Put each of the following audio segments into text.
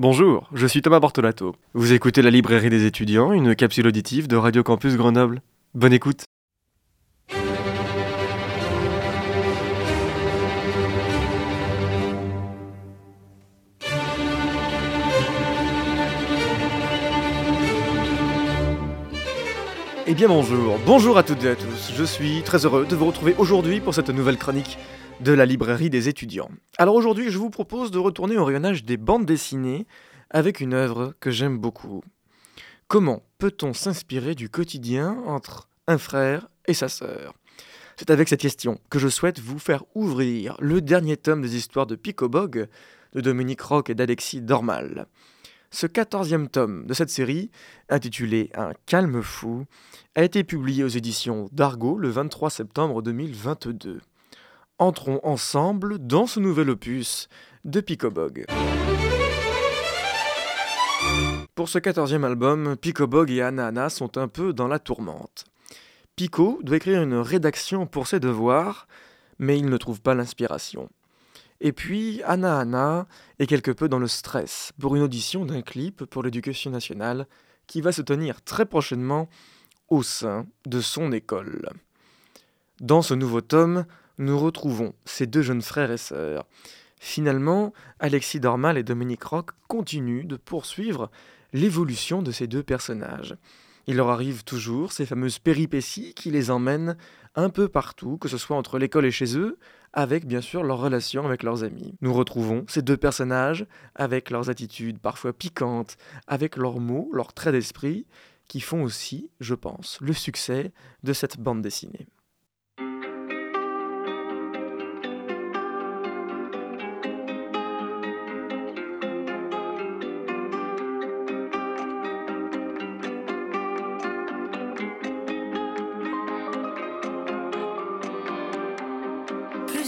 Bonjour, je suis Thomas Bortolato. Vous écoutez la librairie des étudiants, une capsule auditive de Radio Campus Grenoble. Bonne écoute. Eh bien bonjour, bonjour à toutes et à tous. Je suis très heureux de vous retrouver aujourd'hui pour cette nouvelle chronique de la librairie des étudiants. Alors aujourd'hui, je vous propose de retourner au rayonnage des bandes dessinées avec une œuvre que j'aime beaucoup. Comment peut-on s'inspirer du quotidien entre un frère et sa sœur? C'est avec cette question que je souhaite vous faire ouvrir le dernier tome des histoires de Picobog de Dominique Roch et d'Alexis Dormal. Ce quatorzième tome de cette série, intitulé Un calme fou, a été publié aux éditions d'Argo le 23 septembre 2022. Entrons ensemble dans ce nouvel opus de Picobog. Pour ce quatorzième album, Picobog et Anna sont un peu dans la tourmente. Pico doit écrire une rédaction pour ses devoirs, mais il ne trouve pas l'inspiration. Et puis, Anna Anna est quelque peu dans le stress pour une audition d'un clip pour l'éducation nationale qui va se tenir très prochainement au sein de son école. Dans ce nouveau tome, nous retrouvons ces deux jeunes frères et sœurs. Finalement, Alexis Dormal et Dominique Roch continuent de poursuivre l'évolution de ces deux personnages. Il leur arrive toujours ces fameuses péripéties qui les emmènent un peu partout, que ce soit entre l'école et chez eux, avec bien sûr leur relation avec leurs amis. Nous retrouvons ces deux personnages avec leurs attitudes parfois piquantes, avec leurs mots, leurs traits d'esprit, qui font aussi, je pense, le succès de cette bande dessinée.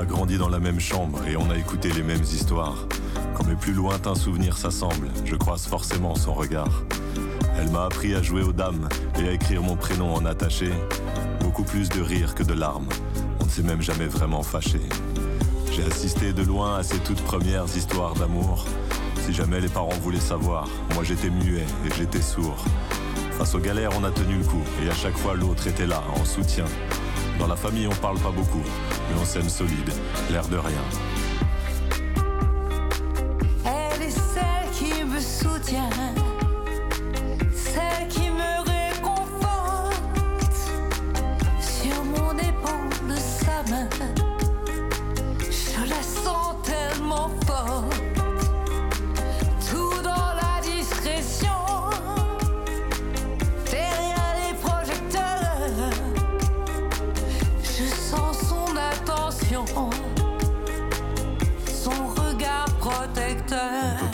a grandi dans la même chambre et on a écouté les mêmes histoires. Quand mes plus lointains souvenirs s'assemblent, je croise forcément son regard. Elle m'a appris à jouer aux dames et à écrire mon prénom en attaché. Beaucoup plus de rire que de larmes. On ne s'est même jamais vraiment fâché. J'ai assisté de loin à ces toutes premières histoires d'amour. Si jamais les parents voulaient savoir, moi j'étais muet et j'étais sourd. Face aux galères, on a tenu le coup et à chaque fois l'autre était là, en soutien. Dans la famille, on parle pas beaucoup, mais on s'aime solide, l'air de rien.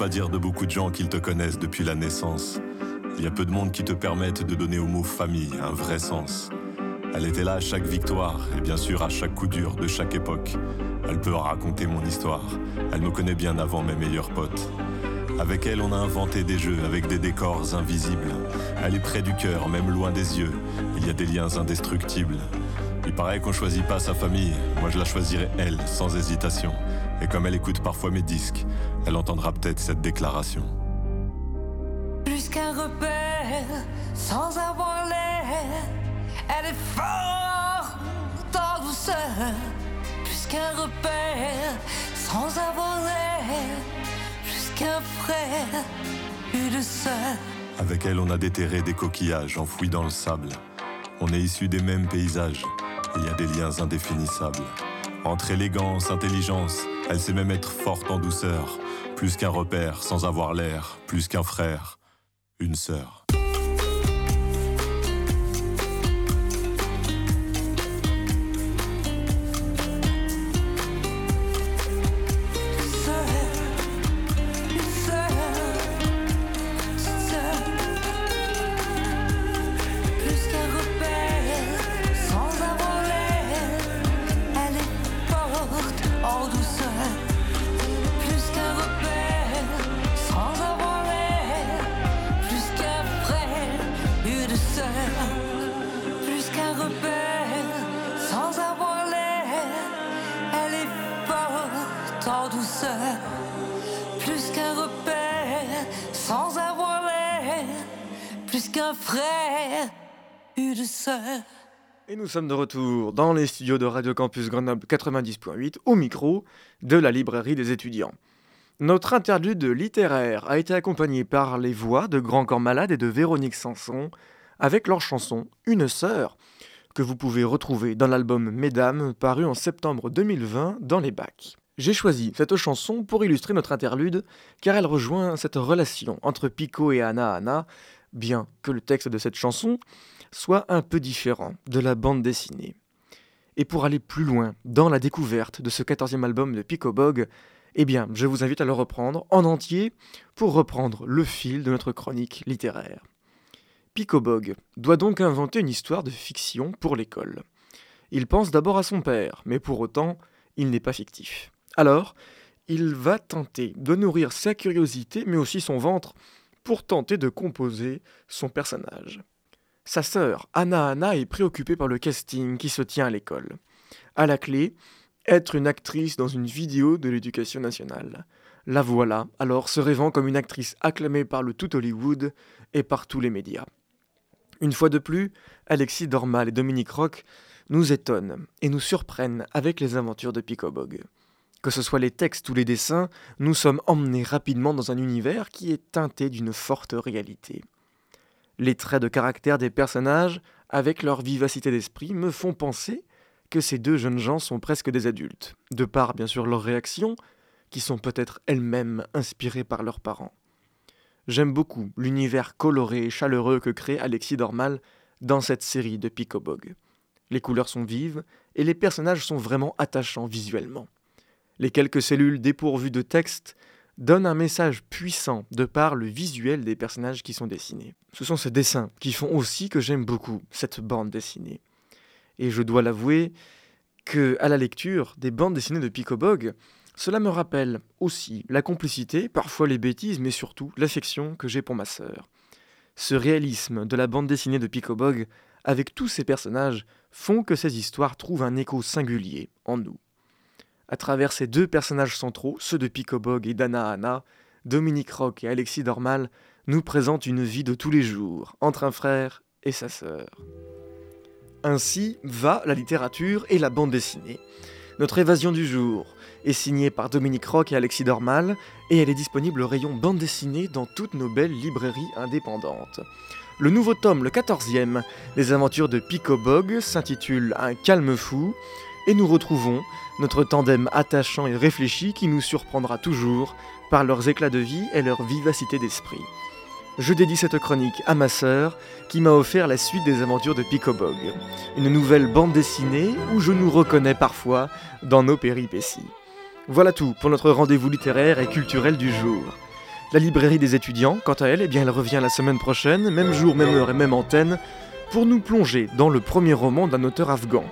Dire de beaucoup de gens qu'ils te connaissent depuis la naissance. Il y a peu de monde qui te permettent de donner au mot famille un vrai sens. Elle était là à chaque victoire et bien sûr à chaque coup dur de chaque époque. Elle peut raconter mon histoire. Elle me connaît bien avant mes meilleurs potes. Avec elle, on a inventé des jeux avec des décors invisibles. Elle est près du cœur, même loin des yeux. Il y a des liens indestructibles. Il paraît qu'on choisit pas sa famille. Moi, je la choisirais elle, sans hésitation. Et comme elle écoute parfois mes disques, elle entendra peut-être cette déclaration. Plus qu'un repère, sans avoir l'air, elle est forte en douceur. Plus qu'un repère, sans avoir l'air, plus qu'un frère, une sœur. Avec elle, on a déterré des coquillages enfouis dans le sable. On est issus des mêmes paysages. Il y a des liens indéfinissables. Entre élégance, intelligence, elle sait même être forte en douceur. Plus qu'un repère, sans avoir l'air, plus qu'un frère, une sœur. Et nous sommes de retour dans les studios de Radio Campus Grenoble 90.8 au micro de la librairie des étudiants. Notre interlude littéraire a été accompagné par les voix de Grand Corps Malade et de Véronique Sanson avec leur chanson Une sœur que vous pouvez retrouver dans l'album Mesdames paru en septembre 2020 dans les bacs. J'ai choisi cette chanson pour illustrer notre interlude car elle rejoint cette relation entre Pico et Anna Anna, bien que le texte de cette chanson soit un peu différent de la bande dessinée. Et pour aller plus loin dans la découverte de ce quatorzième album de Pico Bog, eh bien, je vous invite à le reprendre en entier pour reprendre le fil de notre chronique littéraire. Pico Bog doit donc inventer une histoire de fiction pour l'école. Il pense d'abord à son père, mais pour autant, il n'est pas fictif. Alors, il va tenter de nourrir sa curiosité, mais aussi son ventre, pour tenter de composer son personnage. Sa sœur, Anna Anna, est préoccupée par le casting qui se tient à l'école. À la clé, être une actrice dans une vidéo de l'éducation nationale. La voilà, alors se rêvant comme une actrice acclamée par le tout Hollywood et par tous les médias. Une fois de plus, Alexis Dormal et Dominique Roch nous étonnent et nous surprennent avec les aventures de Picobog. Que ce soit les textes ou les dessins, nous sommes emmenés rapidement dans un univers qui est teinté d'une forte réalité. Les traits de caractère des personnages, avec leur vivacité d'esprit, me font penser que ces deux jeunes gens sont presque des adultes, de par bien sûr leurs réactions, qui sont peut-être elles-mêmes inspirées par leurs parents. J'aime beaucoup l'univers coloré et chaleureux que crée Alexis Dormal dans cette série de Picobog. Les couleurs sont vives et les personnages sont vraiment attachants visuellement. Les quelques cellules dépourvues de texte donne un message puissant de par le visuel des personnages qui sont dessinés. Ce sont ces dessins qui font aussi que j'aime beaucoup cette bande dessinée. Et je dois l'avouer que à la lecture des bandes dessinées de Picobog, cela me rappelle aussi la complicité, parfois les bêtises, mais surtout l'affection que j'ai pour ma sœur. Ce réalisme de la bande dessinée de Picobog, avec tous ces personnages, font que ces histoires trouvent un écho singulier en nous. À travers ces deux personnages centraux, ceux de Picobog et d'Anna Anna, Dominique Roch et Alexis Dormal nous présentent une vie de tous les jours entre un frère et sa sœur. Ainsi va la littérature et la bande dessinée. Notre évasion du jour est signée par Dominique Roch et Alexis Dormal et elle est disponible au rayon bande dessinée dans toutes nos belles librairies indépendantes. Le nouveau tome, le 14e, des aventures de Picobog s'intitule Un calme fou et nous retrouvons notre tandem attachant et réfléchi qui nous surprendra toujours par leurs éclats de vie et leur vivacité d'esprit. Je dédie cette chronique à ma sœur qui m'a offert la suite des aventures de Picobog, une nouvelle bande dessinée où je nous reconnais parfois dans nos péripéties. Voilà tout pour notre rendez-vous littéraire et culturel du jour. La librairie des étudiants, quant à elle, eh bien, elle revient la semaine prochaine, même jour, même heure et même antenne, pour nous plonger dans le premier roman d'un auteur afghan.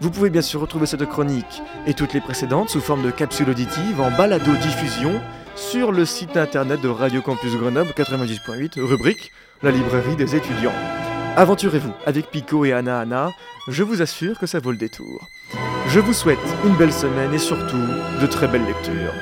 Vous pouvez bien sûr retrouver cette chronique et toutes les précédentes sous forme de capsule auditive en balado-diffusion sur le site internet de Radio Campus Grenoble 90.8, rubrique La librairie des étudiants. Aventurez-vous avec Pico et Anna Anna, je vous assure que ça vaut le détour. Je vous souhaite une belle semaine et surtout de très belles lectures.